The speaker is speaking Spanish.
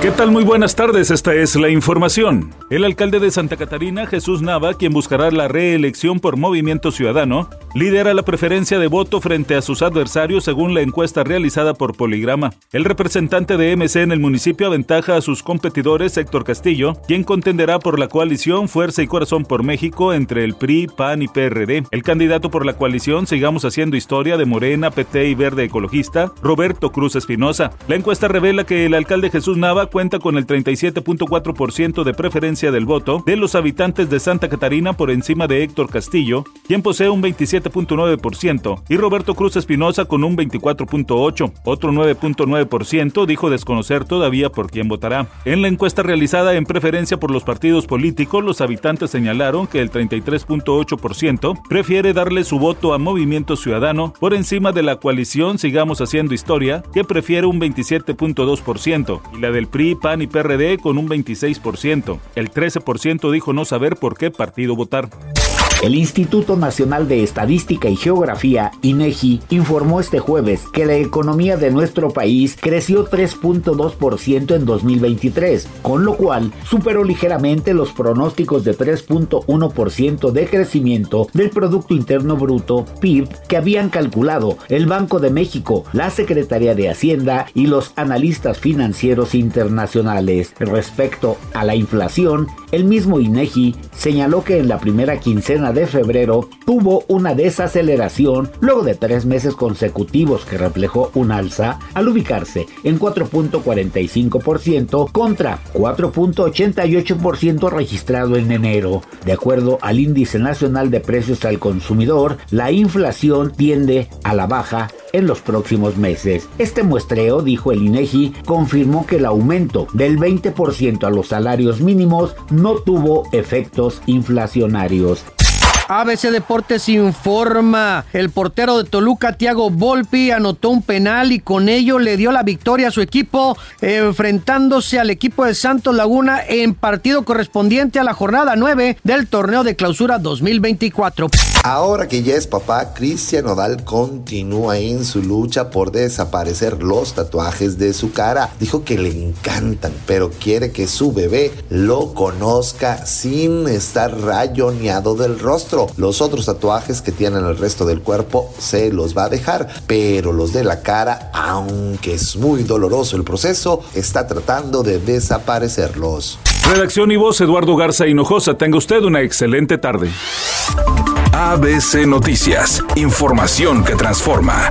¿Qué tal? Muy buenas tardes, esta es la información. El alcalde de Santa Catarina, Jesús Nava, quien buscará la reelección por Movimiento Ciudadano, lidera la preferencia de voto frente a sus adversarios según la encuesta realizada por Poligrama. El representante de MC en el municipio aventaja a sus competidores Héctor Castillo, quien contenderá por la coalición Fuerza y Corazón por México entre el PRI, PAN y PRD. El candidato por la coalición Sigamos Haciendo Historia de Morena, PT y Verde Ecologista, Roberto Cruz Espinosa. La encuesta revela que el alcalde Jesús Nava cuenta con el 37.4% de preferencia del voto de los habitantes de Santa Catarina por encima de Héctor Castillo, quien posee un 27.9%, y Roberto Cruz Espinosa con un 24.8%. Otro 9.9% dijo desconocer todavía por quién votará. En la encuesta realizada en preferencia por los partidos políticos, los habitantes señalaron que el 33.8% prefiere darle su voto a Movimiento Ciudadano por encima de la coalición Sigamos Haciendo Historia, que prefiere un 27.2%, y la del PRI, PAN y PRD con un 26%. El 13% dijo no saber por qué partido votar. El Instituto Nacional de Estadística y Geografía, INEGI, informó este jueves que la economía de nuestro país creció 3.2% en 2023, con lo cual superó ligeramente los pronósticos de 3.1% de crecimiento del Producto Interno Bruto, PIB, que habían calculado el Banco de México, la Secretaría de Hacienda y los analistas financieros internacionales. Respecto a la inflación, el mismo INEGI señaló que en la primera quincena de febrero tuvo una desaceleración luego de tres meses consecutivos que reflejó un alza al ubicarse en 4.45% contra 4.88% registrado en enero. De acuerdo al Índice Nacional de Precios al Consumidor, la inflación tiende a la baja en los próximos meses. Este muestreo, dijo el INEGI, confirmó que el aumento del 20% a los salarios mínimos no tuvo efectos inflacionarios. ABC Deportes informa. El portero de Toluca, Thiago Volpi, anotó un penal y con ello le dio la victoria a su equipo, enfrentándose al equipo de Santos Laguna en partido correspondiente a la jornada 9 del torneo de clausura 2024. Ahora que ya es papá, Cristian Nodal continúa en su lucha por desaparecer los tatuajes de su cara. Dijo que le encantan, pero quiere que su bebé lo conozca sin estar rayoneado del rostro. Los otros tatuajes que tienen el resto del cuerpo se los va a dejar, pero los de la cara, aunque es muy doloroso el proceso, está tratando de desaparecerlos. Redacción y voz Eduardo Garza Hinojosa. Tenga usted una excelente tarde. ABC Noticias. Información que transforma.